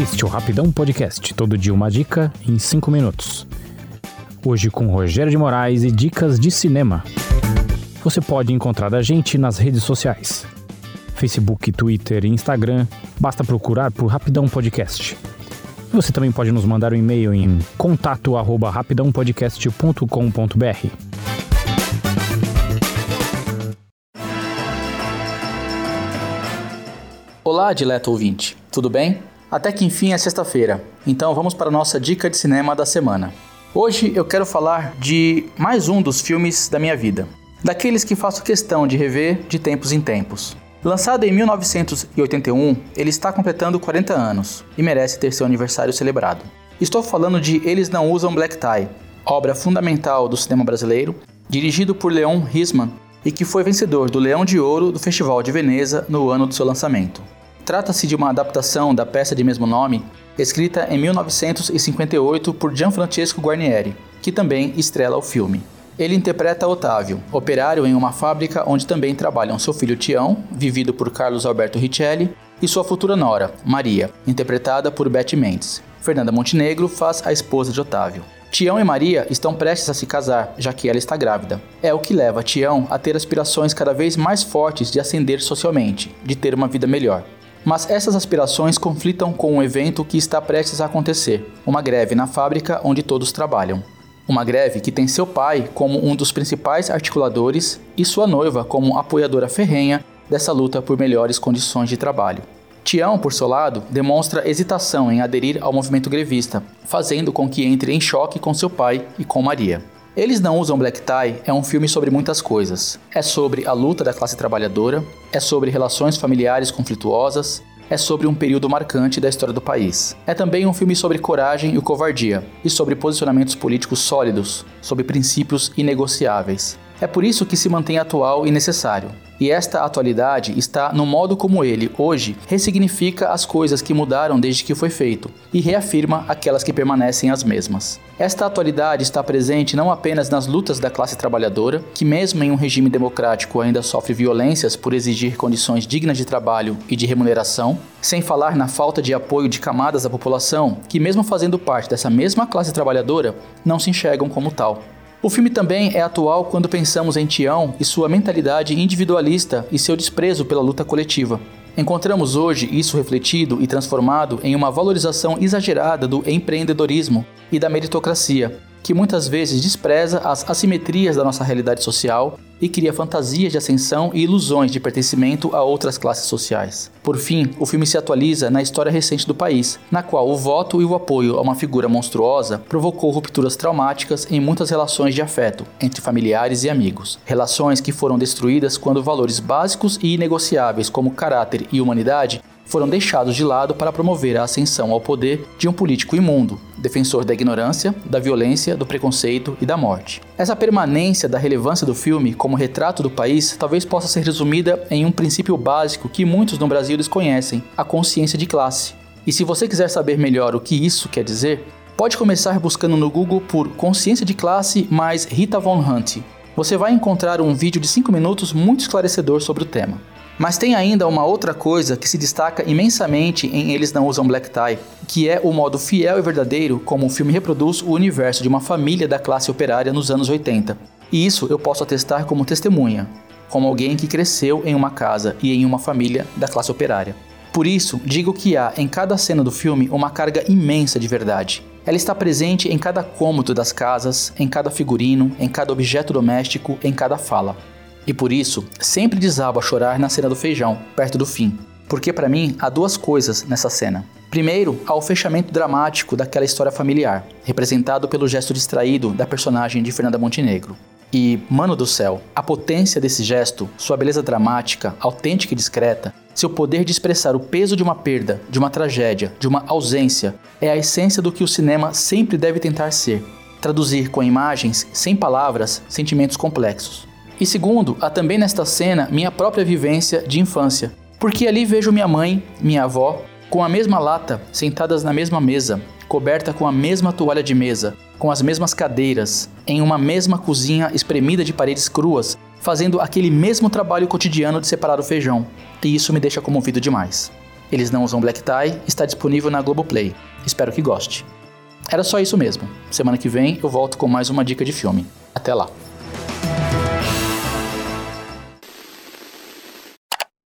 Este é o Rapidão Podcast, todo dia uma dica em 5 minutos. Hoje com Rogério de Moraes e dicas de cinema. Você pode encontrar a gente nas redes sociais. Facebook, Twitter e Instagram, basta procurar por Rapidão Podcast. Você também pode nos mandar um e-mail em contato@rapidãopodcast.com.br. Olá, dileto ouvinte, tudo bem? Até que enfim é sexta-feira, então vamos para a nossa dica de cinema da semana. Hoje eu quero falar de mais um dos filmes da minha vida, daqueles que faço questão de rever de tempos em tempos. Lançado em 1981, ele está completando 40 anos e merece ter seu aniversário celebrado. Estou falando de Eles Não Usam Black Tie, obra fundamental do cinema brasileiro, dirigido por Leon Risman e que foi vencedor do Leão de Ouro do Festival de Veneza no ano do seu lançamento. Trata-se de uma adaptação da peça de mesmo nome, escrita em 1958 por Gianfrancesco Guarnieri, que também estrela o filme. Ele interpreta Otávio, operário em uma fábrica onde também trabalham seu filho Tião, vivido por Carlos Alberto Richelli, e sua futura nora, Maria, interpretada por Betty Mendes. Fernanda Montenegro faz a esposa de Otávio. Tião e Maria estão prestes a se casar, já que ela está grávida. É o que leva Tião a ter aspirações cada vez mais fortes de ascender socialmente, de ter uma vida melhor. Mas essas aspirações conflitam com um evento que está prestes a acontecer: uma greve na fábrica onde todos trabalham. Uma greve que tem seu pai como um dos principais articuladores e sua noiva como apoiadora ferrenha dessa luta por melhores condições de trabalho. Tião, por seu lado, demonstra hesitação em aderir ao movimento grevista, fazendo com que entre em choque com seu pai e com Maria. Eles Não Usam Black Tie é um filme sobre muitas coisas. É sobre a luta da classe trabalhadora, é sobre relações familiares conflituosas, é sobre um período marcante da história do país. É também um filme sobre coragem e covardia, e sobre posicionamentos políticos sólidos, sobre princípios inegociáveis. É por isso que se mantém atual e necessário. E esta atualidade está no modo como ele, hoje, ressignifica as coisas que mudaram desde que foi feito e reafirma aquelas que permanecem as mesmas. Esta atualidade está presente não apenas nas lutas da classe trabalhadora, que, mesmo em um regime democrático, ainda sofre violências por exigir condições dignas de trabalho e de remuneração, sem falar na falta de apoio de camadas da população que, mesmo fazendo parte dessa mesma classe trabalhadora, não se enxergam como tal. O filme também é atual quando pensamos em Tião e sua mentalidade individualista e seu desprezo pela luta coletiva. Encontramos hoje isso refletido e transformado em uma valorização exagerada do empreendedorismo e da meritocracia, que muitas vezes despreza as assimetrias da nossa realidade social e cria fantasias de ascensão e ilusões de pertencimento a outras classes sociais. Por fim, o filme se atualiza na história recente do país, na qual o voto e o apoio a uma figura monstruosa provocou rupturas traumáticas em muitas relações de afeto entre familiares e amigos. Relações que foram destruídas quando valores básicos e inegociáveis como caráter e humanidade foram deixados de lado para promover a ascensão ao poder de um político imundo, defensor da ignorância, da violência, do preconceito e da morte. Essa permanência da relevância do filme como retrato do país talvez possa ser resumida em um princípio básico que muitos no Brasil desconhecem: a consciência de classe. E se você quiser saber melhor o que isso quer dizer, pode começar buscando no Google por Consciência de Classe mais Rita Von Hunt. Você vai encontrar um vídeo de 5 minutos muito esclarecedor sobre o tema. Mas tem ainda uma outra coisa que se destaca imensamente em Eles Não Usam Black Tie, que é o modo fiel e verdadeiro como o filme reproduz o universo de uma família da classe operária nos anos 80. E isso eu posso atestar como testemunha, como alguém que cresceu em uma casa e em uma família da classe operária. Por isso, digo que há em cada cena do filme uma carga imensa de verdade. Ela está presente em cada cômodo das casas, em cada figurino, em cada objeto doméstico, em cada fala. E por isso, sempre desabo a chorar na cena do feijão, perto do fim. Porque para mim há duas coisas nessa cena. Primeiro, há o fechamento dramático daquela história familiar, representado pelo gesto distraído da personagem de Fernanda Montenegro. E, mano do céu, a potência desse gesto, sua beleza dramática, autêntica e discreta, seu poder de expressar o peso de uma perda, de uma tragédia, de uma ausência, é a essência do que o cinema sempre deve tentar ser: traduzir com imagens, sem palavras, sentimentos complexos. E segundo, há também nesta cena minha própria vivência de infância, porque ali vejo minha mãe, minha avó, com a mesma lata, sentadas na mesma mesa, coberta com a mesma toalha de mesa, com as mesmas cadeiras, em uma mesma cozinha espremida de paredes cruas, fazendo aquele mesmo trabalho cotidiano de separar o feijão. E isso me deixa comovido demais. Eles não usam black tie, está disponível na Globoplay. Espero que goste. Era só isso mesmo. Semana que vem eu volto com mais uma dica de filme. Até lá.